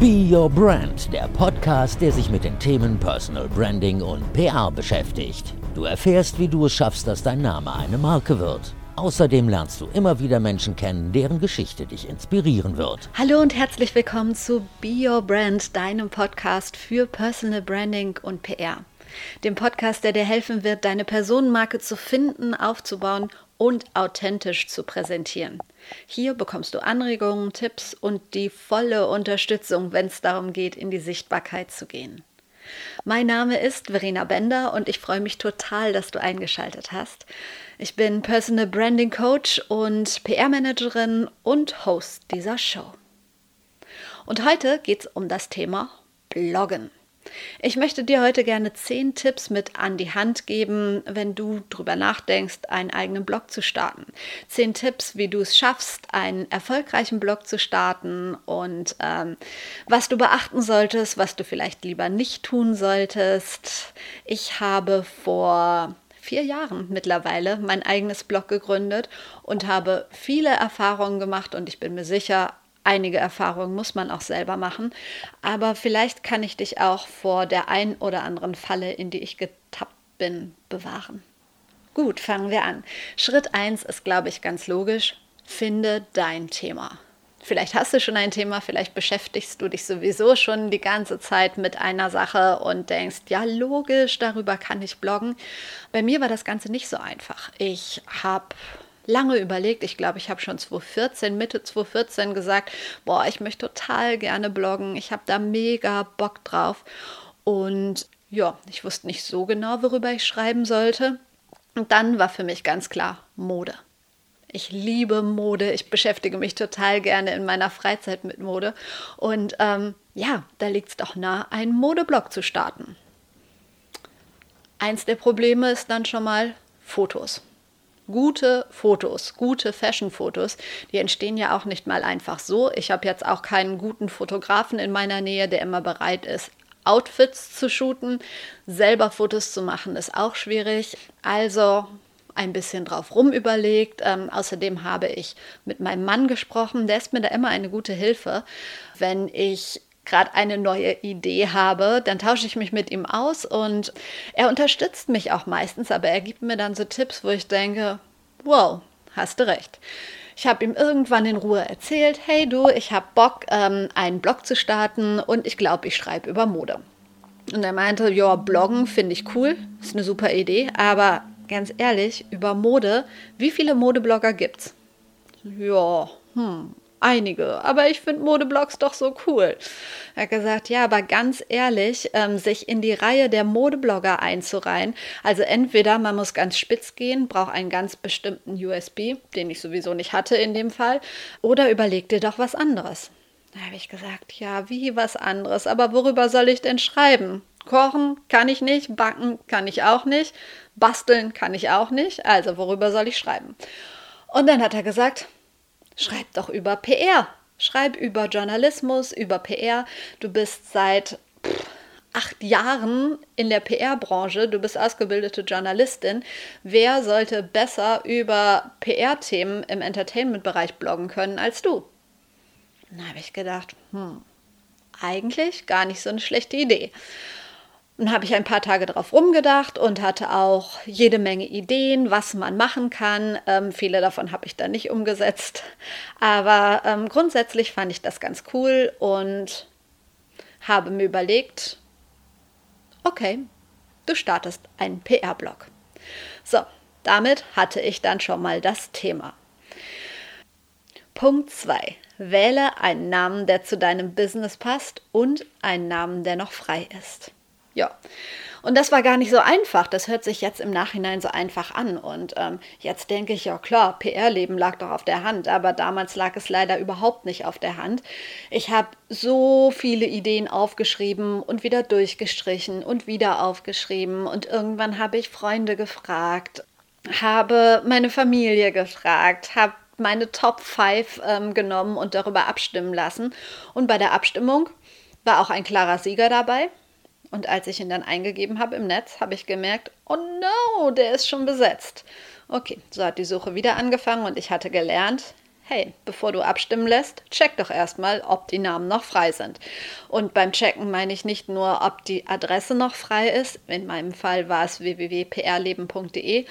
Be Your Brand, der Podcast, der sich mit den Themen Personal Branding und PR beschäftigt. Du erfährst, wie du es schaffst, dass dein Name eine Marke wird. Außerdem lernst du immer wieder Menschen kennen, deren Geschichte dich inspirieren wird. Hallo und herzlich willkommen zu Be Your Brand, deinem Podcast für Personal Branding und PR. Dem Podcast, der dir helfen wird, deine Personenmarke zu finden, aufzubauen und authentisch zu präsentieren. Hier bekommst du Anregungen, Tipps und die volle Unterstützung, wenn es darum geht, in die Sichtbarkeit zu gehen. Mein Name ist Verena Bender und ich freue mich total, dass du eingeschaltet hast. Ich bin Personal Branding Coach und PR-Managerin und Host dieser Show. Und heute geht es um das Thema Bloggen. Ich möchte dir heute gerne zehn Tipps mit an die Hand geben, wenn du darüber nachdenkst, einen eigenen Blog zu starten. Zehn Tipps, wie du es schaffst, einen erfolgreichen Blog zu starten und ähm, was du beachten solltest, was du vielleicht lieber nicht tun solltest. Ich habe vor vier Jahren mittlerweile mein eigenes Blog gegründet und habe viele Erfahrungen gemacht und ich bin mir sicher, einige Erfahrungen muss man auch selber machen. Aber vielleicht kann ich dich auch vor der ein oder anderen Falle, in die ich getappt bin, bewahren. Gut, fangen wir an. Schritt 1 ist, glaube ich, ganz logisch. Finde dein Thema. Vielleicht hast du schon ein Thema, vielleicht beschäftigst du dich sowieso schon die ganze Zeit mit einer Sache und denkst, ja, logisch, darüber kann ich bloggen. Bei mir war das Ganze nicht so einfach. Ich habe lange überlegt. Ich glaube, ich habe schon 2014, Mitte 2014 gesagt, boah, ich möchte total gerne bloggen. Ich habe da mega Bock drauf. Und ja, ich wusste nicht so genau, worüber ich schreiben sollte. Und dann war für mich ganz klar Mode. Ich liebe Mode. Ich beschäftige mich total gerne in meiner Freizeit mit Mode. Und ähm, ja, da liegt es doch nah, einen Modeblog zu starten. Eins der Probleme ist dann schon mal Fotos gute Fotos, gute Fashion-Fotos, die entstehen ja auch nicht mal einfach so. Ich habe jetzt auch keinen guten Fotografen in meiner Nähe, der immer bereit ist, Outfits zu shooten. Selber Fotos zu machen ist auch schwierig. Also ein bisschen drauf rum überlegt. Ähm, außerdem habe ich mit meinem Mann gesprochen. Der ist mir da immer eine gute Hilfe, wenn ich gerade eine neue Idee habe, dann tausche ich mich mit ihm aus und er unterstützt mich auch meistens, aber er gibt mir dann so Tipps, wo ich denke, wow, hast du recht. Ich habe ihm irgendwann in Ruhe erzählt, hey du, ich habe Bock, ähm, einen Blog zu starten und ich glaube, ich schreibe über Mode. Und er meinte, ja, bloggen finde ich cool, ist eine super Idee, aber ganz ehrlich, über Mode, wie viele Modeblogger gibt's? Ja, hm, einige, aber ich finde Modeblogs doch so cool. Er hat gesagt, ja, aber ganz ehrlich, ähm, sich in die Reihe der Modeblogger einzureihen, also entweder man muss ganz spitz gehen, braucht einen ganz bestimmten USB, den ich sowieso nicht hatte in dem Fall, oder überleg dir doch was anderes. Da habe ich gesagt, ja, wie was anderes, aber worüber soll ich denn schreiben? Kochen kann ich nicht, backen kann ich auch nicht, basteln kann ich auch nicht, also worüber soll ich schreiben? Und dann hat er gesagt, Schreib doch über PR. Schreib über Journalismus, über PR. Du bist seit pff, acht Jahren in der PR-Branche, du bist ausgebildete Journalistin. Wer sollte besser über PR-Themen im Entertainment-Bereich bloggen können als du? Da habe ich gedacht, hm, eigentlich gar nicht so eine schlechte Idee. Dann habe ich ein paar Tage darauf rumgedacht und hatte auch jede Menge Ideen, was man machen kann. Ähm, viele davon habe ich dann nicht umgesetzt. Aber ähm, grundsätzlich fand ich das ganz cool und habe mir überlegt, okay, du startest einen PR-Blog. So, damit hatte ich dann schon mal das Thema. Punkt 2. Wähle einen Namen, der zu deinem Business passt und einen Namen, der noch frei ist. Ja. Und das war gar nicht so einfach. Das hört sich jetzt im Nachhinein so einfach an. Und ähm, jetzt denke ich, ja klar, PR-Leben lag doch auf der Hand. Aber damals lag es leider überhaupt nicht auf der Hand. Ich habe so viele Ideen aufgeschrieben und wieder durchgestrichen und wieder aufgeschrieben. Und irgendwann habe ich Freunde gefragt, habe meine Familie gefragt, habe meine Top 5 ähm, genommen und darüber abstimmen lassen. Und bei der Abstimmung war auch ein klarer Sieger dabei. Und als ich ihn dann eingegeben habe im Netz, habe ich gemerkt, oh no, der ist schon besetzt. Okay, so hat die Suche wieder angefangen und ich hatte gelernt, hey, bevor du abstimmen lässt, check doch erstmal, ob die Namen noch frei sind. Und beim Checken meine ich nicht nur, ob die Adresse noch frei ist, in meinem Fall war es www.prleben.de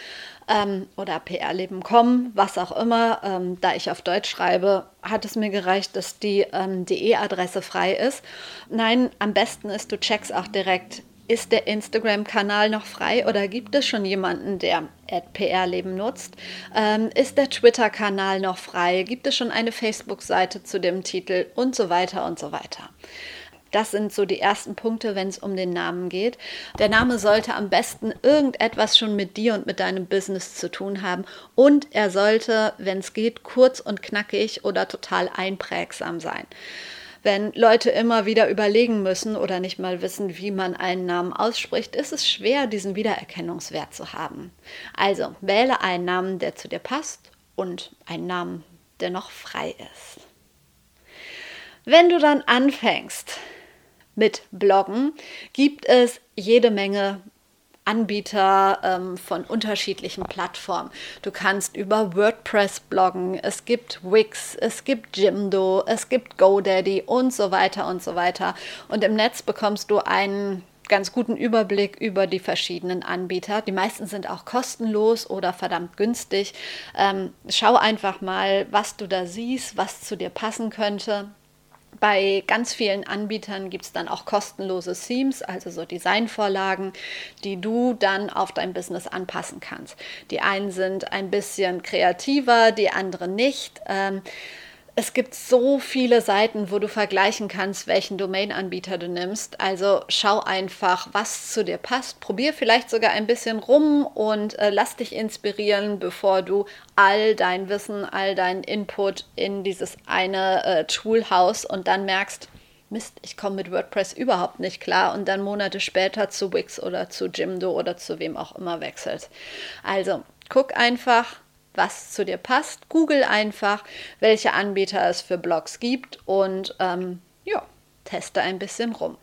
ähm, oder prleben.com, was auch immer. Ähm, da ich auf Deutsch schreibe, hat es mir gereicht, dass die ähm, DE-Adresse frei ist. Nein, am besten ist, du checkst auch direkt, ist der Instagram-Kanal noch frei oder gibt es schon jemanden, der PR-Leben nutzt? Ähm, ist der Twitter-Kanal noch frei? Gibt es schon eine Facebook-Seite zu dem Titel und so weiter und so weiter? Das sind so die ersten Punkte, wenn es um den Namen geht. Der Name sollte am besten irgendetwas schon mit dir und mit deinem Business zu tun haben und er sollte, wenn es geht, kurz und knackig oder total einprägsam sein wenn Leute immer wieder überlegen müssen oder nicht mal wissen, wie man einen Namen ausspricht, ist es schwer, diesen Wiedererkennungswert zu haben. Also wähle einen Namen, der zu dir passt und einen Namen, der noch frei ist. Wenn du dann anfängst mit Bloggen, gibt es jede Menge Anbieter ähm, von unterschiedlichen Plattformen. Du kannst über WordPress bloggen, es gibt Wix, es gibt Jimdo, es gibt GoDaddy und so weiter und so weiter. Und im Netz bekommst du einen ganz guten Überblick über die verschiedenen Anbieter. Die meisten sind auch kostenlos oder verdammt günstig. Ähm, schau einfach mal, was du da siehst, was zu dir passen könnte. Bei ganz vielen Anbietern gibt es dann auch kostenlose Themes, also so Designvorlagen, die du dann auf dein Business anpassen kannst. Die einen sind ein bisschen kreativer, die anderen nicht. Ähm, es gibt so viele Seiten, wo du vergleichen kannst, welchen Domain-Anbieter du nimmst. Also schau einfach, was zu dir passt. Probier vielleicht sogar ein bisschen rum und äh, lass dich inspirieren, bevor du all dein Wissen, all dein Input in dieses eine äh, Tool haust und dann merkst, Mist, ich komme mit WordPress überhaupt nicht klar und dann Monate später zu Wix oder zu Jimdo oder zu wem auch immer wechselt. Also guck einfach, was zu dir passt. Google einfach, welche Anbieter es für Blogs gibt und ähm, ja, teste ein bisschen rum.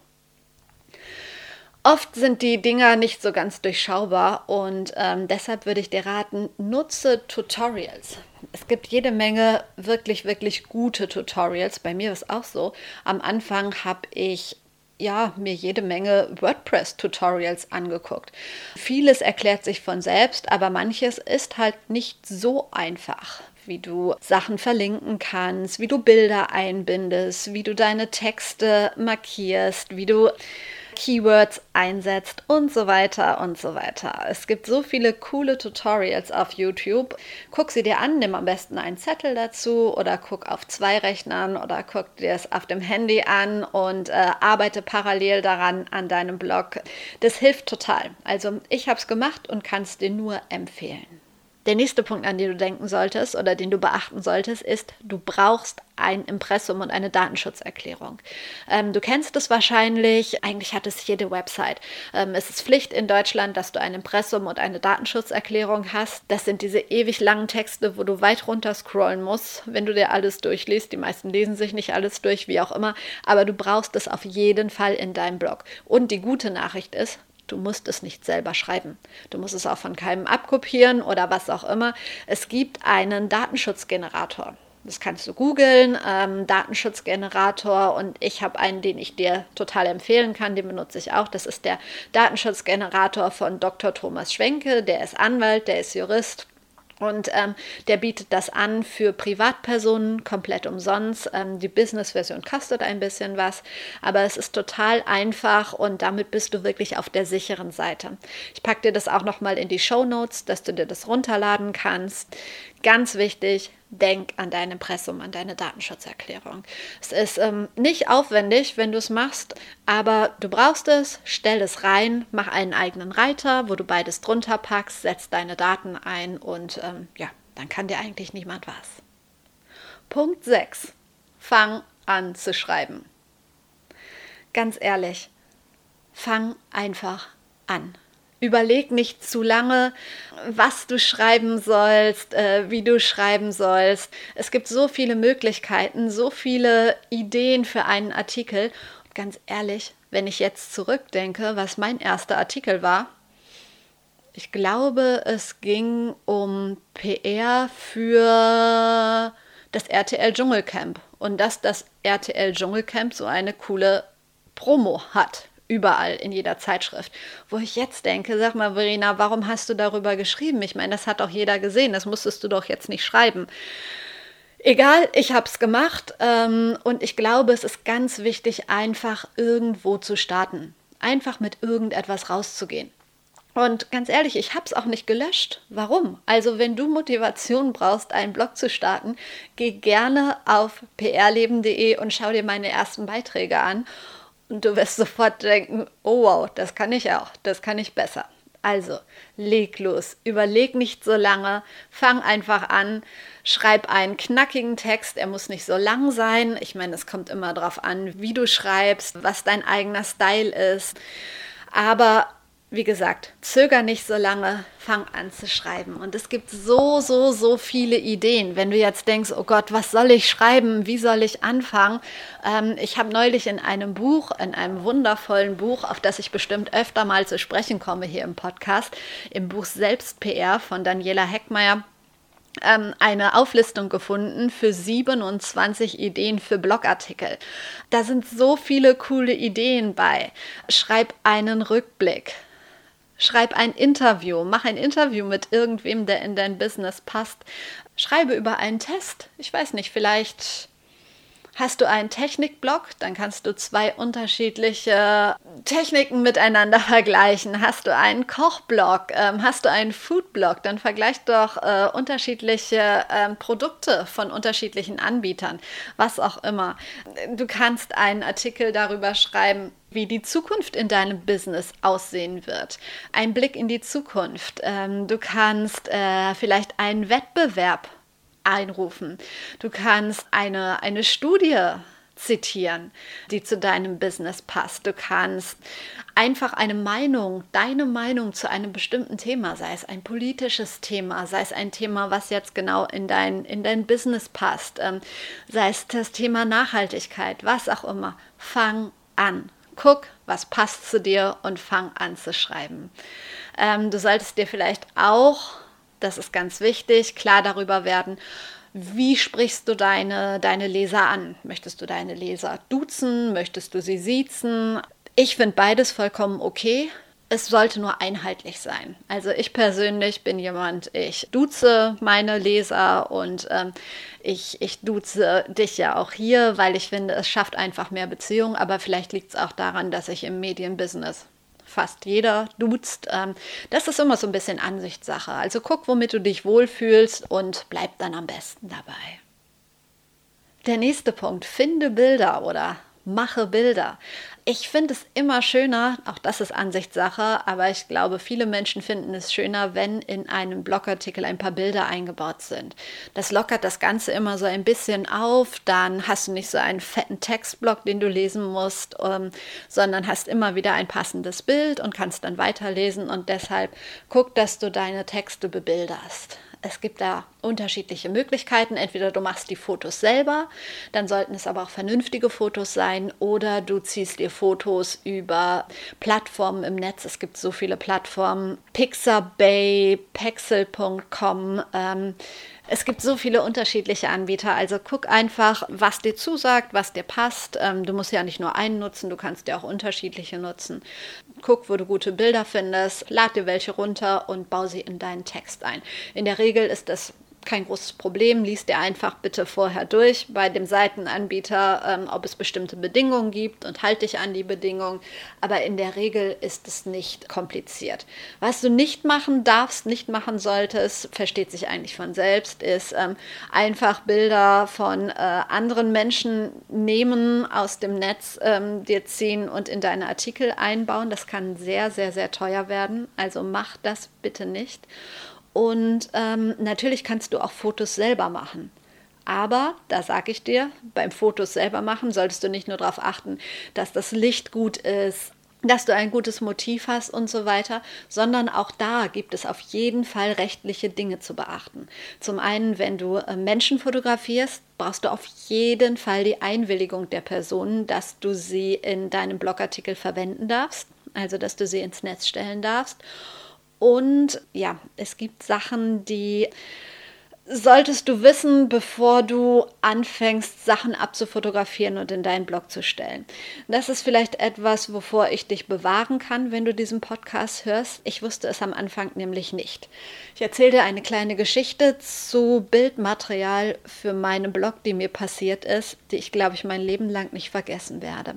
Oft sind die Dinger nicht so ganz durchschaubar und ähm, deshalb würde ich dir raten, nutze Tutorials. Es gibt jede Menge wirklich, wirklich gute Tutorials. Bei mir ist auch so. Am Anfang habe ich ja, mir jede Menge WordPress-Tutorials angeguckt. Vieles erklärt sich von selbst, aber manches ist halt nicht so einfach wie du Sachen verlinken kannst, wie du Bilder einbindest, wie du deine Texte markierst, wie du Keywords einsetzt und so weiter und so weiter. Es gibt so viele coole Tutorials auf YouTube. Guck sie dir an, nimm am besten einen Zettel dazu oder guck auf zwei Rechnern oder guck dir es auf dem Handy an und äh, arbeite parallel daran an deinem Blog. Das hilft total. Also ich habe es gemacht und kann es dir nur empfehlen. Der nächste Punkt, an den du denken solltest oder den du beachten solltest, ist, du brauchst ein Impressum und eine Datenschutzerklärung. Ähm, du kennst es wahrscheinlich, eigentlich hat es jede Website. Ähm, es ist Pflicht in Deutschland, dass du ein Impressum und eine Datenschutzerklärung hast. Das sind diese ewig langen Texte, wo du weit runter scrollen musst, wenn du dir alles durchliest. Die meisten lesen sich nicht alles durch, wie auch immer, aber du brauchst es auf jeden Fall in deinem Blog. Und die gute Nachricht ist, Du musst es nicht selber schreiben. Du musst es auch von keinem abkopieren oder was auch immer. Es gibt einen Datenschutzgenerator. Das kannst du googeln, ähm, Datenschutzgenerator und ich habe einen, den ich dir total empfehlen kann, den benutze ich auch. Das ist der Datenschutzgenerator von Dr. Thomas Schwenke, der ist Anwalt, der ist Jurist und ähm, der bietet das an für Privatpersonen komplett umsonst. Ähm, die Business-Version kostet ein bisschen was, aber es ist total einfach und damit bist du wirklich auf der sicheren Seite. Ich packe dir das auch nochmal in die Show Notes, dass du dir das runterladen kannst. Ganz wichtig, denk an dein Impressum, an deine Datenschutzerklärung. Es ist ähm, nicht aufwendig, wenn du es machst, aber du brauchst es, stell es rein, mach einen eigenen Reiter, wo du beides drunter packst, setz deine Daten ein und ähm, ja, dann kann dir eigentlich niemand was. Punkt 6. Fang an zu schreiben. Ganz ehrlich, fang einfach an. Überleg nicht zu lange, was du schreiben sollst, äh, wie du schreiben sollst. Es gibt so viele Möglichkeiten, so viele Ideen für einen Artikel. Und ganz ehrlich, wenn ich jetzt zurückdenke, was mein erster Artikel war, ich glaube, es ging um PR für das RTL Dschungelcamp und dass das RTL Dschungelcamp so eine coole Promo hat. Überall in jeder Zeitschrift. Wo ich jetzt denke, sag mal, Verena, warum hast du darüber geschrieben? Ich meine, das hat doch jeder gesehen, das musstest du doch jetzt nicht schreiben. Egal, ich habe es gemacht ähm, und ich glaube, es ist ganz wichtig, einfach irgendwo zu starten. Einfach mit irgendetwas rauszugehen. Und ganz ehrlich, ich habe es auch nicht gelöscht. Warum? Also wenn du Motivation brauchst, einen Blog zu starten, geh gerne auf prleben.de und schau dir meine ersten Beiträge an. Und du wirst sofort denken, oh wow, das kann ich auch, das kann ich besser. Also, leg los, überleg nicht so lange, fang einfach an, schreib einen knackigen Text, er muss nicht so lang sein. Ich meine, es kommt immer darauf an, wie du schreibst, was dein eigener Style ist. Aber wie gesagt, zöger nicht so lange, fang an zu schreiben. Und es gibt so, so, so viele Ideen. Wenn du jetzt denkst, oh Gott, was soll ich schreiben? Wie soll ich anfangen? Ähm, ich habe neulich in einem Buch, in einem wundervollen Buch, auf das ich bestimmt öfter mal zu sprechen komme hier im Podcast, im Buch Selbst PR von Daniela Heckmeier, ähm, eine Auflistung gefunden für 27 Ideen für Blogartikel. Da sind so viele coole Ideen bei. Schreib einen Rückblick. Schreib ein Interview, mach ein Interview mit irgendwem, der in dein Business passt. Schreibe über einen Test. Ich weiß nicht, vielleicht Hast du einen Technikblock, dann kannst du zwei unterschiedliche Techniken miteinander vergleichen. Hast du einen Kochblock, ähm, hast du einen Foodblock, dann vergleich doch äh, unterschiedliche ähm, Produkte von unterschiedlichen Anbietern, was auch immer. Du kannst einen Artikel darüber schreiben, wie die Zukunft in deinem Business aussehen wird. Ein Blick in die Zukunft. Ähm, du kannst äh, vielleicht einen Wettbewerb einrufen. Du kannst eine, eine Studie zitieren, die zu deinem Business passt. Du kannst einfach eine Meinung, deine Meinung zu einem bestimmten Thema, sei es ein politisches Thema, sei es ein Thema, was jetzt genau in dein, in dein Business passt, ähm, sei es das Thema Nachhaltigkeit, was auch immer, fang an. Guck, was passt zu dir und fang an zu schreiben. Ähm, du solltest dir vielleicht auch das ist ganz wichtig, klar darüber werden, wie sprichst du deine, deine Leser an? Möchtest du deine Leser duzen? Möchtest du sie siezen? Ich finde beides vollkommen okay. Es sollte nur einheitlich sein. Also ich persönlich bin jemand, ich duze meine Leser und ähm, ich, ich duze dich ja auch hier, weil ich finde, es schafft einfach mehr Beziehungen. Aber vielleicht liegt es auch daran, dass ich im Medienbusiness fast jeder duzt. Ähm, das ist immer so ein bisschen Ansichtssache. Also guck, womit du dich wohlfühlst und bleib dann am besten dabei. Der nächste Punkt, finde Bilder oder mache Bilder. Ich finde es immer schöner, auch das ist Ansichtssache, aber ich glaube, viele Menschen finden es schöner, wenn in einem Blogartikel ein paar Bilder eingebaut sind. Das lockert das Ganze immer so ein bisschen auf, dann hast du nicht so einen fetten Textblock, den du lesen musst, ähm, sondern hast immer wieder ein passendes Bild und kannst dann weiterlesen und deshalb guck, dass du deine Texte bebilderst. Es gibt da unterschiedliche Möglichkeiten. Entweder du machst die Fotos selber, dann sollten es aber auch vernünftige Fotos sein, oder du ziehst dir Fotos über Plattformen im Netz. Es gibt so viele Plattformen, Pixabay, Pexel.com. Ähm, es gibt so viele unterschiedliche Anbieter, also guck einfach, was dir zusagt, was dir passt. Ähm, du musst ja nicht nur einen nutzen, du kannst ja auch unterschiedliche nutzen. Guck, wo du gute Bilder findest, lad dir welche runter und bau sie in deinen Text ein. In der Regel ist das kein großes Problem. Lies dir einfach bitte vorher durch bei dem Seitenanbieter, ähm, ob es bestimmte Bedingungen gibt und halte dich an die Bedingungen. Aber in der Regel ist es nicht kompliziert. Was du nicht machen darfst, nicht machen solltest, versteht sich eigentlich von selbst, ist ähm, einfach Bilder von äh, anderen Menschen nehmen, aus dem Netz ähm, dir ziehen und in deine Artikel einbauen. Das kann sehr, sehr, sehr teuer werden. Also mach das bitte nicht. Und ähm, natürlich kannst du auch Fotos selber machen. Aber, da sage ich dir, beim Fotos selber machen solltest du nicht nur darauf achten, dass das Licht gut ist, dass du ein gutes Motiv hast und so weiter, sondern auch da gibt es auf jeden Fall rechtliche Dinge zu beachten. Zum einen, wenn du äh, Menschen fotografierst, brauchst du auf jeden Fall die Einwilligung der Personen, dass du sie in deinem Blogartikel verwenden darfst, also dass du sie ins Netz stellen darfst. Und ja, es gibt Sachen, die solltest du wissen, bevor du anfängst, Sachen abzufotografieren und in deinen Blog zu stellen. Das ist vielleicht etwas, wovor ich dich bewahren kann, wenn du diesen Podcast hörst. Ich wusste es am Anfang nämlich nicht. Ich erzähle dir eine kleine Geschichte zu Bildmaterial für meinen Blog, die mir passiert ist, die ich, glaube ich, mein Leben lang nicht vergessen werde.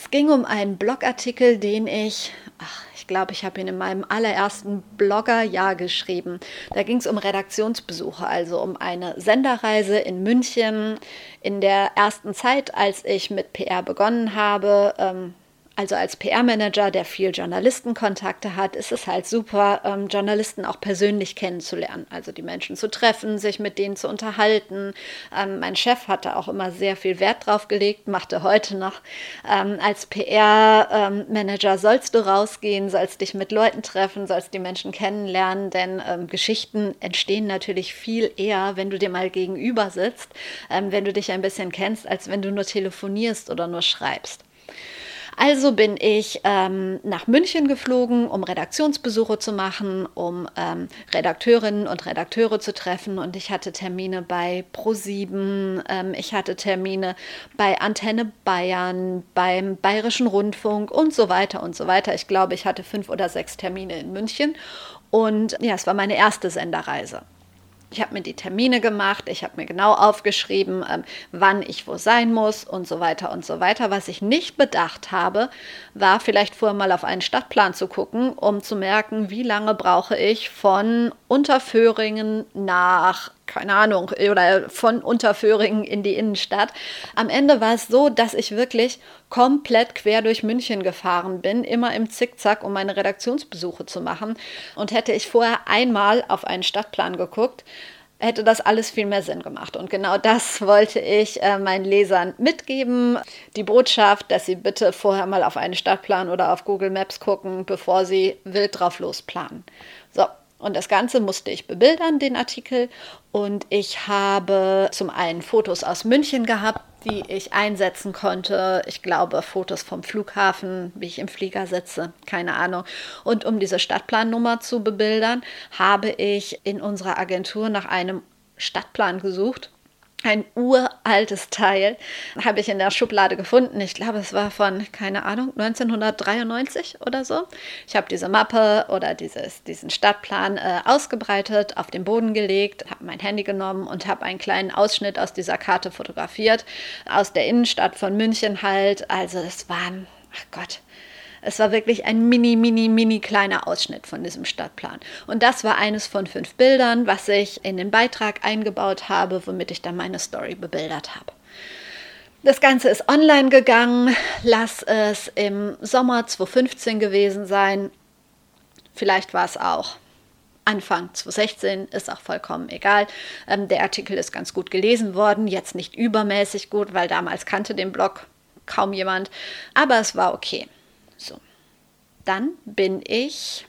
Es ging um einen Blogartikel, den ich, ach, ich glaube, ich habe ihn in meinem allerersten Bloggerjahr geschrieben. Da ging es um Redaktionsbesuche, also um eine Senderreise in München in der ersten Zeit, als ich mit PR begonnen habe. Ähm, also als PR-Manager, der viel Journalistenkontakte hat, ist es halt super, ähm, Journalisten auch persönlich kennenzulernen. Also die Menschen zu treffen, sich mit denen zu unterhalten. Ähm, mein Chef hatte auch immer sehr viel Wert drauf gelegt, machte heute noch. Ähm, als PR-Manager sollst du rausgehen, sollst dich mit Leuten treffen, sollst die Menschen kennenlernen, denn ähm, Geschichten entstehen natürlich viel eher, wenn du dir mal gegenüber sitzt, ähm, wenn du dich ein bisschen kennst, als wenn du nur telefonierst oder nur schreibst. Also bin ich ähm, nach München geflogen, um Redaktionsbesuche zu machen, um ähm, Redakteurinnen und Redakteure zu treffen. Und ich hatte Termine bei Pro7, ähm, ich hatte Termine bei Antenne Bayern, beim Bayerischen Rundfunk und so weiter und so weiter. Ich glaube, ich hatte fünf oder sechs Termine in München. Und ja, es war meine erste Senderreise. Ich habe mir die Termine gemacht, ich habe mir genau aufgeschrieben, ähm, wann ich wo sein muss und so weiter und so weiter. Was ich nicht bedacht habe, war vielleicht vorher mal auf einen Stadtplan zu gucken, um zu merken, wie lange brauche ich von Unterföhringen nach keine Ahnung, oder von Unterföhringen in die Innenstadt. Am Ende war es so, dass ich wirklich komplett quer durch München gefahren bin, immer im Zickzack, um meine Redaktionsbesuche zu machen. Und hätte ich vorher einmal auf einen Stadtplan geguckt, hätte das alles viel mehr Sinn gemacht. Und genau das wollte ich äh, meinen Lesern mitgeben. Die Botschaft, dass sie bitte vorher mal auf einen Stadtplan oder auf Google Maps gucken, bevor sie wild drauf losplanen. Und das Ganze musste ich bebildern, den Artikel. Und ich habe zum einen Fotos aus München gehabt, die ich einsetzen konnte. Ich glaube, Fotos vom Flughafen, wie ich im Flieger sitze, keine Ahnung. Und um diese Stadtplannummer zu bebildern, habe ich in unserer Agentur nach einem Stadtplan gesucht ein uraltes Teil habe ich in der Schublade gefunden. Ich glaube, es war von, keine Ahnung, 1993 oder so. Ich habe diese Mappe oder dieses, diesen Stadtplan äh, ausgebreitet, auf den Boden gelegt, habe mein Handy genommen und habe einen kleinen Ausschnitt aus dieser Karte fotografiert, aus der Innenstadt von München halt. Also es waren, ach Gott, es war wirklich ein mini, mini, mini kleiner Ausschnitt von diesem Stadtplan. Und das war eines von fünf Bildern, was ich in den Beitrag eingebaut habe, womit ich dann meine Story bebildert habe. Das Ganze ist online gegangen. Lass es im Sommer 2015 gewesen sein. Vielleicht war es auch Anfang 2016, ist auch vollkommen egal. Ähm, der Artikel ist ganz gut gelesen worden, jetzt nicht übermäßig gut, weil damals kannte den Blog kaum jemand, aber es war okay. So. Dann bin ich,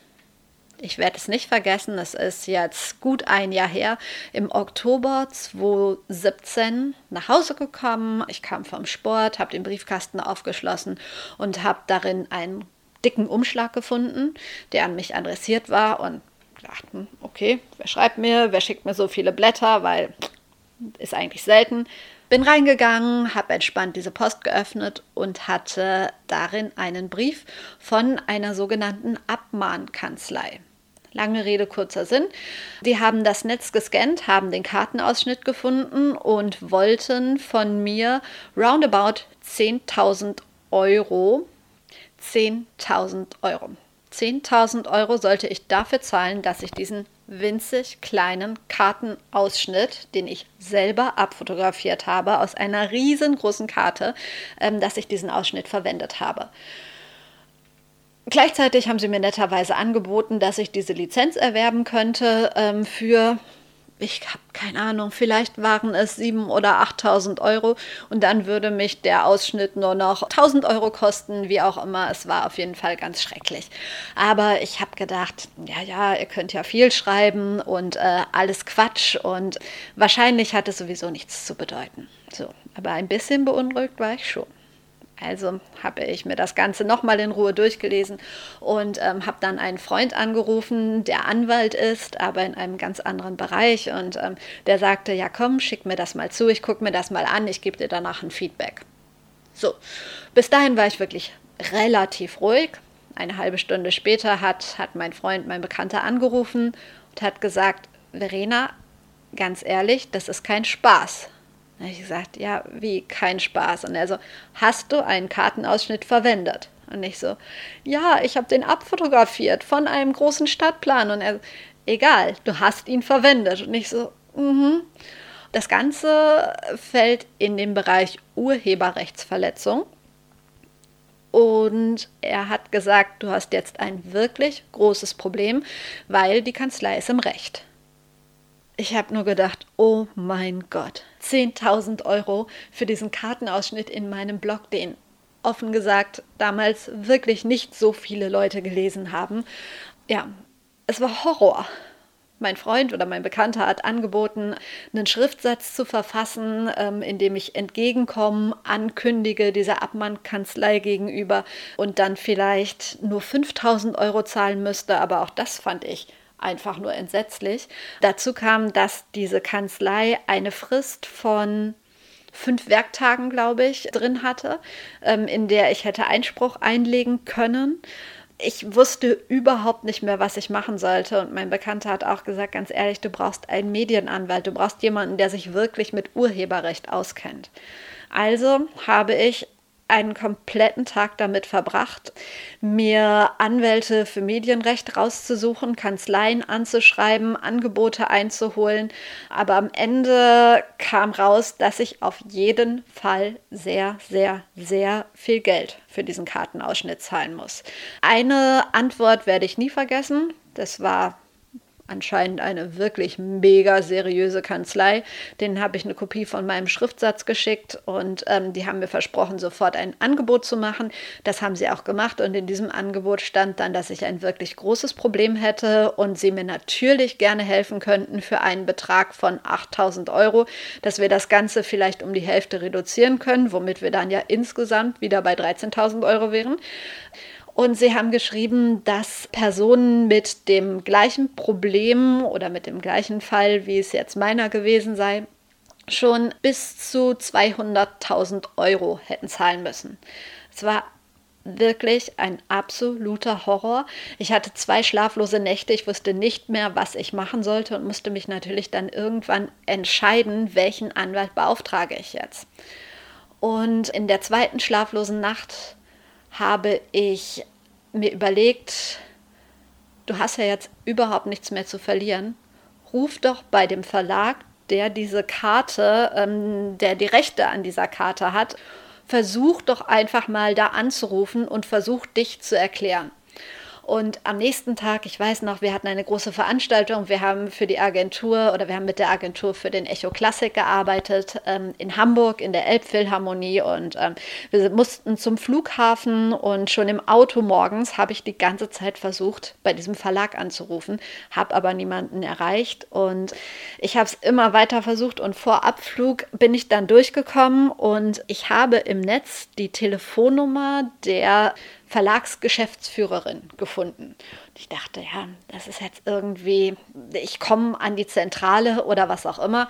ich werde es nicht vergessen, es ist jetzt gut ein Jahr her, im Oktober 2017 nach Hause gekommen. Ich kam vom Sport, habe den Briefkasten aufgeschlossen und habe darin einen dicken Umschlag gefunden, der an mich adressiert war und gedacht, hm, okay, wer schreibt mir, wer schickt mir so viele Blätter, weil ist eigentlich selten. Bin reingegangen, habe entspannt diese Post geöffnet und hatte darin einen Brief von einer sogenannten Abmahnkanzlei. Lange Rede, kurzer Sinn. Die haben das Netz gescannt, haben den Kartenausschnitt gefunden und wollten von mir roundabout 10.000 Euro. 10.000 Euro. 10.000 Euro sollte ich dafür zahlen, dass ich diesen winzig kleinen Kartenausschnitt, den ich selber abfotografiert habe, aus einer riesengroßen Karte, ähm, dass ich diesen Ausschnitt verwendet habe. Gleichzeitig haben sie mir netterweise angeboten, dass ich diese Lizenz erwerben könnte ähm, für ich habe keine Ahnung, vielleicht waren es 7.000 oder 8.000 Euro und dann würde mich der Ausschnitt nur noch 1.000 Euro kosten, wie auch immer. Es war auf jeden Fall ganz schrecklich. Aber ich habe gedacht, ja, ja, ihr könnt ja viel schreiben und äh, alles Quatsch und wahrscheinlich hat es sowieso nichts zu bedeuten. So, aber ein bisschen beunruhigt war ich schon. Also habe ich mir das Ganze nochmal in Ruhe durchgelesen und ähm, habe dann einen Freund angerufen, der Anwalt ist, aber in einem ganz anderen Bereich. Und ähm, der sagte, ja komm, schick mir das mal zu, ich gucke mir das mal an, ich gebe dir danach ein Feedback. So, bis dahin war ich wirklich relativ ruhig. Eine halbe Stunde später hat, hat mein Freund, mein Bekannter angerufen und hat gesagt, Verena, ganz ehrlich, das ist kein Spaß. Da habe ich gesagt, ja, wie kein Spaß. Und er so, hast du einen Kartenausschnitt verwendet? Und ich so, ja, ich habe den abfotografiert von einem großen Stadtplan. Und er, egal, du hast ihn verwendet. Und ich so, mhm. Das Ganze fällt in den Bereich Urheberrechtsverletzung. Und er hat gesagt, du hast jetzt ein wirklich großes Problem, weil die Kanzlei ist im Recht. Ich habe nur gedacht, oh mein Gott, 10.000 Euro für diesen Kartenausschnitt in meinem Blog, den offen gesagt damals wirklich nicht so viele Leute gelesen haben. Ja, es war Horror. Mein Freund oder mein Bekannter hat angeboten, einen Schriftsatz zu verfassen, ähm, in dem ich Entgegenkommen ankündige dieser Abmannkanzlei gegenüber und dann vielleicht nur 5000 Euro zahlen müsste. Aber auch das fand ich einfach nur entsetzlich. Dazu kam, dass diese Kanzlei eine Frist von fünf Werktagen, glaube ich, drin hatte, ähm, in der ich hätte Einspruch einlegen können. Ich wusste überhaupt nicht mehr, was ich machen sollte. Und mein Bekannter hat auch gesagt, ganz ehrlich, du brauchst einen Medienanwalt, du brauchst jemanden, der sich wirklich mit Urheberrecht auskennt. Also habe ich einen kompletten Tag damit verbracht, mir Anwälte für Medienrecht rauszusuchen, Kanzleien anzuschreiben, Angebote einzuholen. Aber am Ende kam raus, dass ich auf jeden Fall sehr, sehr, sehr viel Geld für diesen Kartenausschnitt zahlen muss. Eine Antwort werde ich nie vergessen. Das war anscheinend eine wirklich mega seriöse Kanzlei. Denen habe ich eine Kopie von meinem Schriftsatz geschickt und ähm, die haben mir versprochen, sofort ein Angebot zu machen. Das haben sie auch gemacht und in diesem Angebot stand dann, dass ich ein wirklich großes Problem hätte und sie mir natürlich gerne helfen könnten für einen Betrag von 8000 Euro, dass wir das Ganze vielleicht um die Hälfte reduzieren können, womit wir dann ja insgesamt wieder bei 13.000 Euro wären. Und sie haben geschrieben, dass Personen mit dem gleichen Problem oder mit dem gleichen Fall, wie es jetzt meiner gewesen sei, schon bis zu 200.000 Euro hätten zahlen müssen. Es war wirklich ein absoluter Horror. Ich hatte zwei schlaflose Nächte. Ich wusste nicht mehr, was ich machen sollte und musste mich natürlich dann irgendwann entscheiden, welchen Anwalt beauftrage ich jetzt. Und in der zweiten schlaflosen Nacht habe ich mir überlegt, du hast ja jetzt überhaupt nichts mehr zu verlieren. Ruf doch bei dem Verlag, der diese Karte, ähm, der die Rechte an dieser Karte hat, versuch doch einfach mal da anzurufen und versuch dich zu erklären. Und am nächsten Tag, ich weiß noch, wir hatten eine große Veranstaltung. Wir haben für die Agentur oder wir haben mit der Agentur für den Echo Classic gearbeitet ähm, in Hamburg in der Elbphilharmonie. Und ähm, wir mussten zum Flughafen und schon im Auto morgens habe ich die ganze Zeit versucht, bei diesem Verlag anzurufen, habe aber niemanden erreicht. Und ich habe es immer weiter versucht und vor Abflug bin ich dann durchgekommen. Und ich habe im Netz die Telefonnummer der Verlagsgeschäftsführerin gefunden. Und ich dachte, ja, das ist jetzt irgendwie, ich komme an die Zentrale oder was auch immer.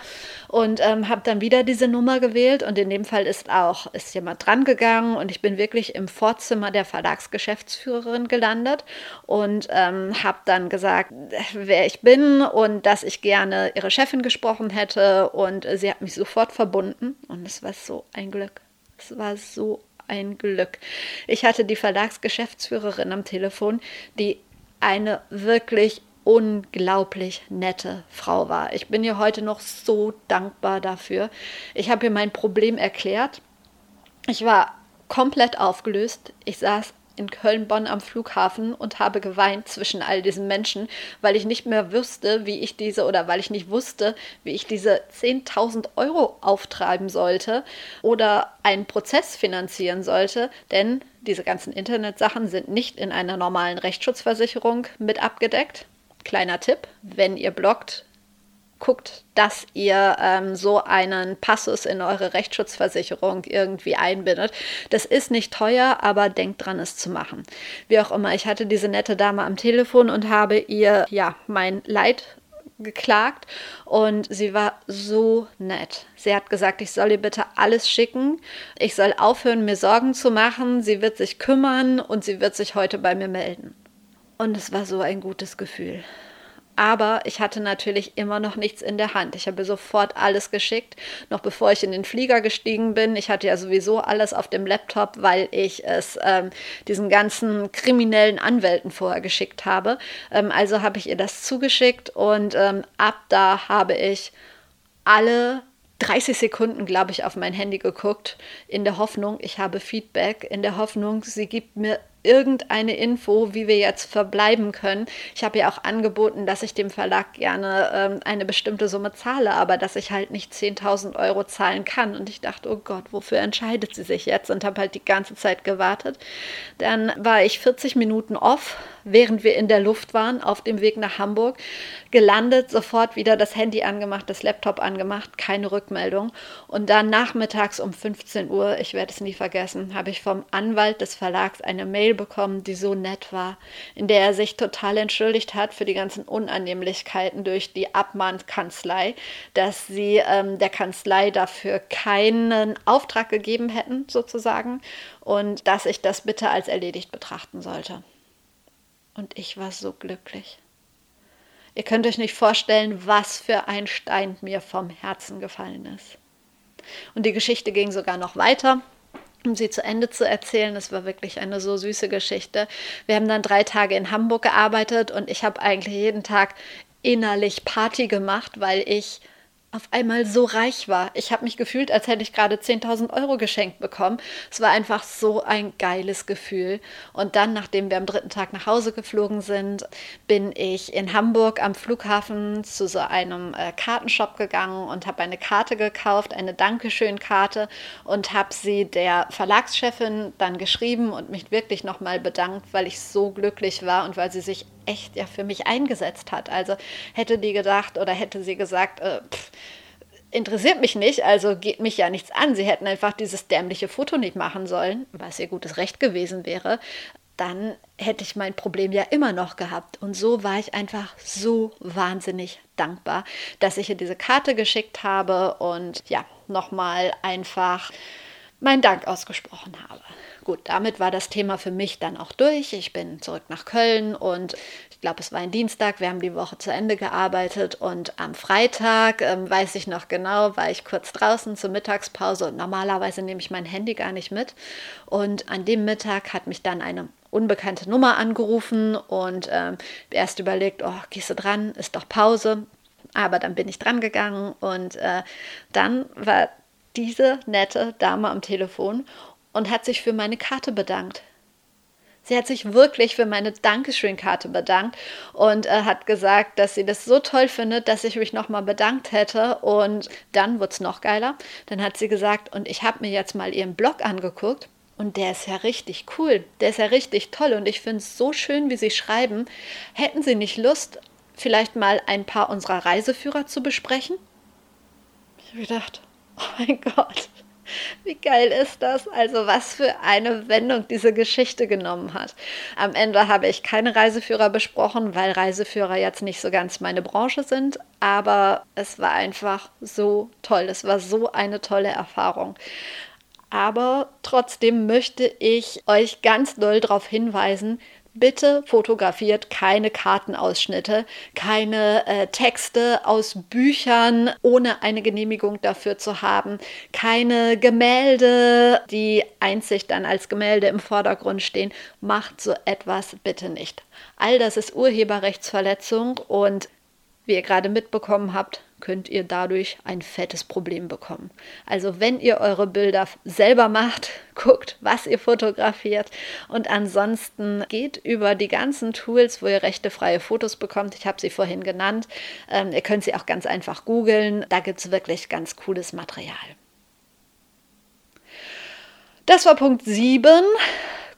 Und ähm, habe dann wieder diese Nummer gewählt. Und in dem Fall ist auch, ist jemand dran gegangen und ich bin wirklich im Vorzimmer der Verlagsgeschäftsführerin gelandet und ähm, habe dann gesagt, wer ich bin und dass ich gerne ihre Chefin gesprochen hätte. Und sie hat mich sofort verbunden. Und es war so ein Glück. Es war so ein Glück. Ich hatte die Verlagsgeschäftsführerin am Telefon, die eine wirklich unglaublich nette Frau war. Ich bin ihr heute noch so dankbar dafür. Ich habe ihr mein Problem erklärt. Ich war komplett aufgelöst. Ich saß in Köln-Bonn am Flughafen und habe geweint zwischen all diesen Menschen, weil ich nicht mehr wusste, wie ich diese oder weil ich nicht wusste, wie ich diese 10.000 Euro auftreiben sollte oder einen Prozess finanzieren sollte, denn diese ganzen Internetsachen sind nicht in einer normalen Rechtsschutzversicherung mit abgedeckt. Kleiner Tipp, wenn ihr bloggt, guckt, dass ihr ähm, so einen Passus in eure Rechtsschutzversicherung irgendwie einbindet. Das ist nicht teuer, aber denkt dran, es zu machen. Wie auch immer, ich hatte diese nette Dame am Telefon und habe ihr ja mein Leid geklagt und sie war so nett. Sie hat gesagt, ich soll ihr bitte alles schicken. Ich soll aufhören, mir Sorgen zu machen. Sie wird sich kümmern und sie wird sich heute bei mir melden. Und es war so ein gutes Gefühl. Aber ich hatte natürlich immer noch nichts in der Hand. Ich habe sofort alles geschickt, noch bevor ich in den Flieger gestiegen bin. Ich hatte ja sowieso alles auf dem Laptop, weil ich es ähm, diesen ganzen kriminellen Anwälten vorher geschickt habe. Ähm, also habe ich ihr das zugeschickt und ähm, ab da habe ich alle 30 Sekunden, glaube ich, auf mein Handy geguckt, in der Hoffnung, ich habe Feedback, in der Hoffnung, sie gibt mir irgendeine Info, wie wir jetzt verbleiben können. Ich habe ja auch angeboten, dass ich dem Verlag gerne ähm, eine bestimmte Summe zahle, aber dass ich halt nicht 10.000 Euro zahlen kann. Und ich dachte, oh Gott, wofür entscheidet sie sich jetzt? Und habe halt die ganze Zeit gewartet. Dann war ich 40 Minuten off, während wir in der Luft waren, auf dem Weg nach Hamburg. Gelandet, sofort wieder das Handy angemacht, das Laptop angemacht, keine Rückmeldung. Und dann nachmittags um 15 Uhr, ich werde es nie vergessen, habe ich vom Anwalt des Verlags eine Mail Mail bekommen, die so nett war, in der er sich total entschuldigt hat für die ganzen Unannehmlichkeiten durch die Abmahnkanzlei, dass sie ähm, der Kanzlei dafür keinen Auftrag gegeben hätten, sozusagen, und dass ich das bitte als erledigt betrachten sollte. Und ich war so glücklich. Ihr könnt euch nicht vorstellen, was für ein Stein mir vom Herzen gefallen ist. Und die Geschichte ging sogar noch weiter um sie zu Ende zu erzählen. Es war wirklich eine so süße Geschichte. Wir haben dann drei Tage in Hamburg gearbeitet und ich habe eigentlich jeden Tag innerlich Party gemacht, weil ich auf einmal so reich war. Ich habe mich gefühlt, als hätte ich gerade 10.000 Euro geschenkt bekommen. Es war einfach so ein geiles Gefühl. Und dann, nachdem wir am dritten Tag nach Hause geflogen sind, bin ich in Hamburg am Flughafen zu so einem äh, Kartenshop gegangen und habe eine Karte gekauft, eine Dankeschön-Karte und habe sie der Verlagschefin dann geschrieben und mich wirklich nochmal bedankt, weil ich so glücklich war und weil sie sich echt ja für mich eingesetzt hat. Also hätte die gedacht oder hätte sie gesagt, äh, pff, interessiert mich nicht, also geht mich ja nichts an. Sie hätten einfach dieses dämliche Foto nicht machen sollen, was ihr gutes Recht gewesen wäre. Dann hätte ich mein Problem ja immer noch gehabt. Und so war ich einfach so wahnsinnig dankbar, dass ich ihr diese Karte geschickt habe und ja, nochmal einfach meinen Dank ausgesprochen habe. Gut, damit war das Thema für mich dann auch durch. Ich bin zurück nach Köln und ich glaube, es war ein Dienstag. Wir haben die Woche zu Ende gearbeitet und am Freitag, ähm, weiß ich noch genau, war ich kurz draußen zur Mittagspause und normalerweise nehme ich mein Handy gar nicht mit. Und an dem Mittag hat mich dann eine unbekannte Nummer angerufen und ähm, erst überlegt, oh, gehst du dran, ist doch Pause. Aber dann bin ich dran gegangen und äh, dann war diese nette Dame am Telefon und hat sich für meine Karte bedankt. Sie hat sich wirklich für meine Dankeschön-Karte bedankt und äh, hat gesagt, dass sie das so toll findet, dass ich mich nochmal bedankt hätte. Und dann wurde es noch geiler. Dann hat sie gesagt, und ich habe mir jetzt mal ihren Blog angeguckt. Und der ist ja richtig cool. Der ist ja richtig toll. Und ich finde es so schön, wie Sie schreiben. Hätten Sie nicht Lust, vielleicht mal ein paar unserer Reiseführer zu besprechen? Ich habe gedacht, oh mein Gott, wie geil ist das? Also was für eine Wendung diese Geschichte genommen hat. Am Ende habe ich keine Reiseführer besprochen, weil Reiseführer jetzt nicht so ganz meine Branche sind, aber es war einfach so toll. Es war so eine tolle Erfahrung. Aber trotzdem möchte ich euch ganz doll darauf hinweisen, Bitte fotografiert keine Kartenausschnitte, keine äh, Texte aus Büchern, ohne eine Genehmigung dafür zu haben, keine Gemälde, die einzig dann als Gemälde im Vordergrund stehen. Macht so etwas bitte nicht. All das ist Urheberrechtsverletzung und wie ihr gerade mitbekommen habt, könnt ihr dadurch ein fettes Problem bekommen. Also wenn ihr eure Bilder selber macht, guckt, was ihr fotografiert und ansonsten geht über die ganzen Tools, wo ihr rechtefreie Fotos bekommt. Ich habe sie vorhin genannt. Ähm, ihr könnt sie auch ganz einfach googeln. Da gibt es wirklich ganz cooles Material. Das war Punkt 7.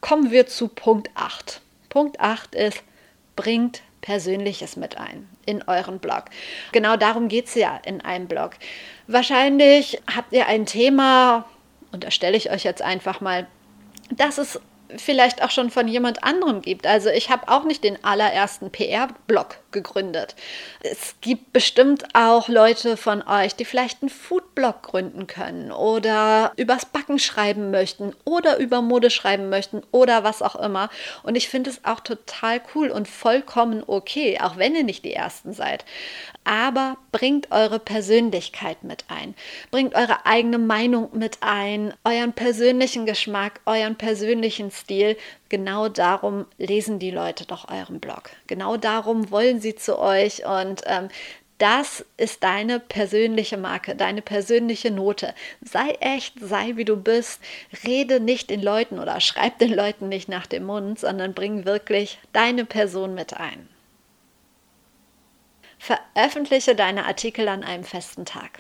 Kommen wir zu Punkt 8. Punkt 8 ist, bringt Persönliches mit ein in euren Blog. Genau darum geht es ja in einem Blog. Wahrscheinlich habt ihr ein Thema, und da stelle ich euch jetzt einfach mal, das es vielleicht auch schon von jemand anderem gibt. Also ich habe auch nicht den allerersten PR-Blog gegründet. Es gibt bestimmt auch Leute von euch, die vielleicht einen Food-Blog gründen können oder übers Backen schreiben möchten oder über Mode schreiben möchten oder was auch immer. Und ich finde es auch total cool und vollkommen okay, auch wenn ihr nicht die Ersten seid. Aber bringt eure Persönlichkeit mit ein, bringt eure eigene Meinung mit ein, euren persönlichen Geschmack, euren persönlichen Stil, genau darum lesen die Leute doch euren Blog. Genau darum wollen sie zu euch und ähm, das ist deine persönliche Marke, deine persönliche Note. Sei echt, sei wie du bist. Rede nicht den Leuten oder schreib den Leuten nicht nach dem Mund, sondern bring wirklich deine Person mit ein. Veröffentliche deine Artikel an einem festen Tag.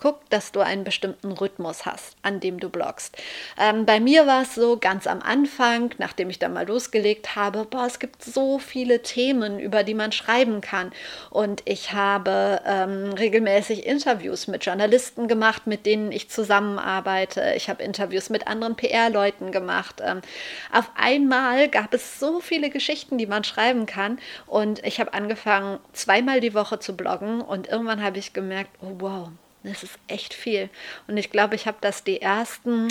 Guck, dass du einen bestimmten Rhythmus hast, an dem du bloggst. Ähm, bei mir war es so, ganz am Anfang, nachdem ich dann mal losgelegt habe, boah, es gibt so viele Themen, über die man schreiben kann. Und ich habe ähm, regelmäßig Interviews mit Journalisten gemacht, mit denen ich zusammenarbeite. Ich habe Interviews mit anderen PR-Leuten gemacht. Ähm, auf einmal gab es so viele Geschichten, die man schreiben kann. Und ich habe angefangen, zweimal die Woche zu bloggen. Und irgendwann habe ich gemerkt, oh wow, das ist echt viel. Und ich glaube, ich habe das die ersten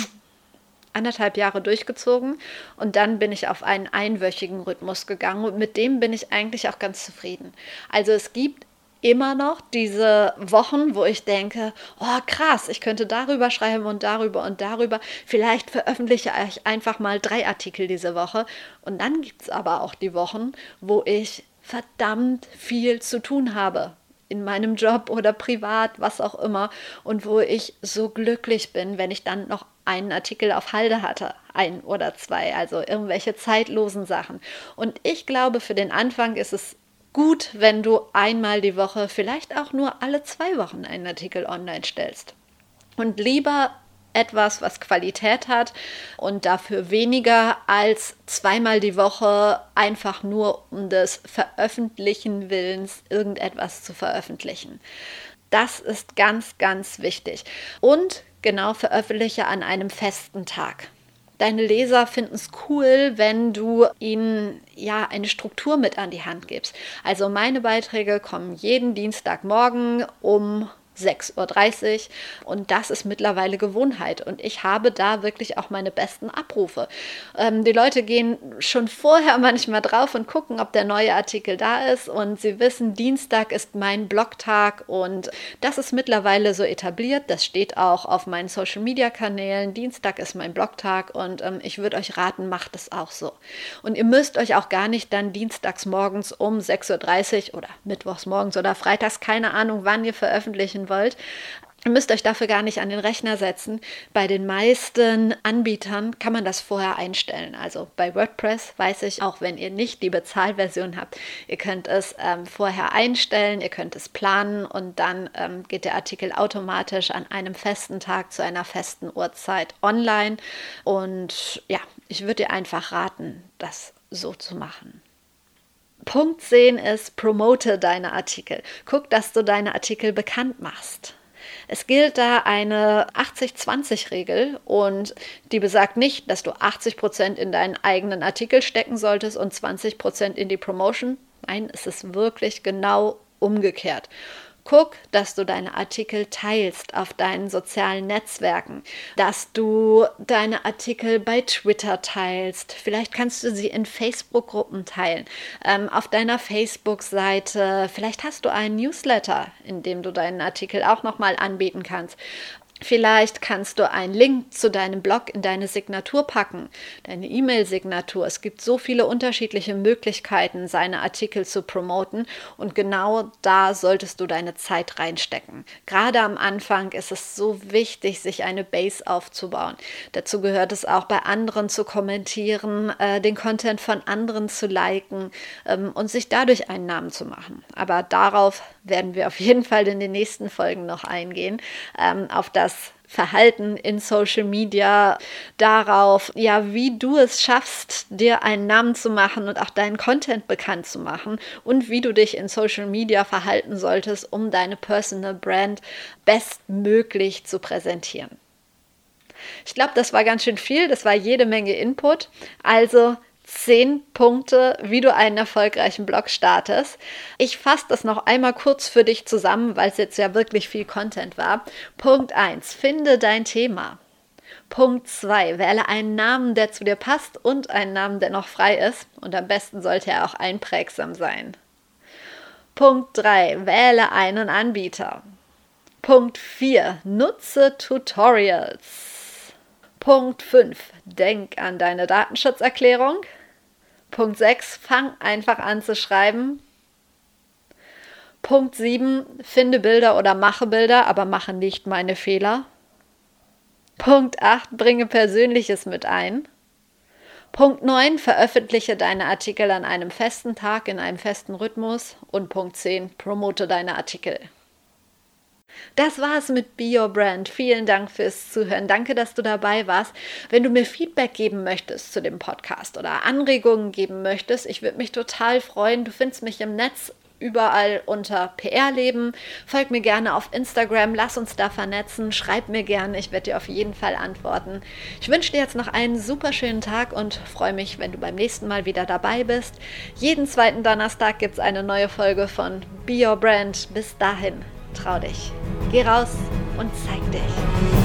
anderthalb Jahre durchgezogen und dann bin ich auf einen einwöchigen Rhythmus gegangen und mit dem bin ich eigentlich auch ganz zufrieden. Also es gibt immer noch diese Wochen, wo ich denke, oh krass, ich könnte darüber schreiben und darüber und darüber. Vielleicht veröffentliche ich einfach mal drei Artikel diese Woche. Und dann gibt es aber auch die Wochen, wo ich verdammt viel zu tun habe in meinem Job oder privat, was auch immer, und wo ich so glücklich bin, wenn ich dann noch einen Artikel auf Halde hatte, ein oder zwei, also irgendwelche zeitlosen Sachen. Und ich glaube, für den Anfang ist es gut, wenn du einmal die Woche, vielleicht auch nur alle zwei Wochen einen Artikel online stellst. Und lieber etwas, was Qualität hat und dafür weniger als zweimal die Woche einfach nur um des Veröffentlichen Willens irgendetwas zu veröffentlichen. Das ist ganz, ganz wichtig. Und genau veröffentliche an einem festen Tag. Deine Leser finden es cool, wenn du ihnen ja eine Struktur mit an die Hand gibst. Also meine Beiträge kommen jeden Dienstagmorgen um 6.30 Uhr und das ist mittlerweile Gewohnheit und ich habe da wirklich auch meine besten Abrufe. Ähm, die Leute gehen schon vorher manchmal drauf und gucken, ob der neue Artikel da ist und sie wissen, Dienstag ist mein Blogtag und das ist mittlerweile so etabliert. Das steht auch auf meinen Social Media Kanälen. Dienstag ist mein Blogtag und ähm, ich würde euch raten, macht es auch so. Und ihr müsst euch auch gar nicht dann dienstags morgens um 6.30 Uhr oder mittwochs morgens oder freitags, keine Ahnung, wann ihr veröffentlichen wollt, Ihr müsst euch dafür gar nicht an den Rechner setzen. Bei den meisten Anbietern kann man das vorher einstellen. Also bei WordPress weiß ich, auch wenn ihr nicht die Bezahlversion habt, ihr könnt es ähm, vorher einstellen, ihr könnt es planen und dann ähm, geht der Artikel automatisch an einem festen Tag zu einer festen Uhrzeit online. Und ja, ich würde dir einfach raten, das so zu machen. Punkt 10 ist, promote deine Artikel. Guck, dass du deine Artikel bekannt machst. Es gilt da eine 80-20-Regel und die besagt nicht, dass du 80 Prozent in deinen eigenen Artikel stecken solltest und 20 Prozent in die Promotion. Nein, es ist wirklich genau umgekehrt. Guck, dass du deine Artikel teilst auf deinen sozialen Netzwerken, dass du deine Artikel bei Twitter teilst. Vielleicht kannst du sie in Facebook-Gruppen teilen, ähm, auf deiner Facebook-Seite. Vielleicht hast du einen Newsletter, in dem du deinen Artikel auch nochmal anbieten kannst. Vielleicht kannst du einen Link zu deinem Blog in deine Signatur packen, deine E-Mail-Signatur. Es gibt so viele unterschiedliche Möglichkeiten, seine Artikel zu promoten und genau da solltest du deine Zeit reinstecken. Gerade am Anfang ist es so wichtig, sich eine Base aufzubauen. Dazu gehört es auch, bei anderen zu kommentieren, äh, den Content von anderen zu liken ähm, und sich dadurch einen Namen zu machen. Aber darauf werden wir auf jeden Fall in den nächsten Folgen noch eingehen, ähm, auf das Verhalten in Social Media, darauf, ja, wie du es schaffst, dir einen Namen zu machen und auch deinen Content bekannt zu machen und wie du dich in Social Media verhalten solltest, um deine Personal Brand bestmöglich zu präsentieren. Ich glaube, das war ganz schön viel, das war jede Menge Input. Also zehn Punkte, wie du einen erfolgreichen Blog startest. Ich fasse das noch einmal kurz für dich zusammen, weil es jetzt ja wirklich viel Content war. Punkt 1, finde dein Thema. Punkt 2, wähle einen Namen, der zu dir passt und einen Namen, der noch frei ist. Und am besten sollte er auch einprägsam sein. Punkt 3, wähle einen Anbieter. Punkt 4, nutze Tutorials. Punkt 5, denk an deine Datenschutzerklärung. Punkt 6, fang einfach an zu schreiben. Punkt 7, finde Bilder oder mache Bilder, aber mache nicht meine Fehler. Punkt 8, bringe Persönliches mit ein. Punkt 9, veröffentliche deine Artikel an einem festen Tag in einem festen Rhythmus. Und Punkt 10, promote deine Artikel. Das war's mit Be Your Brand. Vielen Dank fürs Zuhören. Danke, dass du dabei warst. Wenn du mir Feedback geben möchtest zu dem Podcast oder Anregungen geben möchtest, ich würde mich total freuen. Du findest mich im Netz überall unter PR-Leben. Folg mir gerne auf Instagram, lass uns da vernetzen, schreib mir gerne, ich werde dir auf jeden Fall antworten. Ich wünsche dir jetzt noch einen super schönen Tag und freue mich, wenn du beim nächsten Mal wieder dabei bist. Jeden zweiten Donnerstag gibt es eine neue Folge von Be Your Brand. Bis dahin. Trau dich. Geh raus und zeig dich.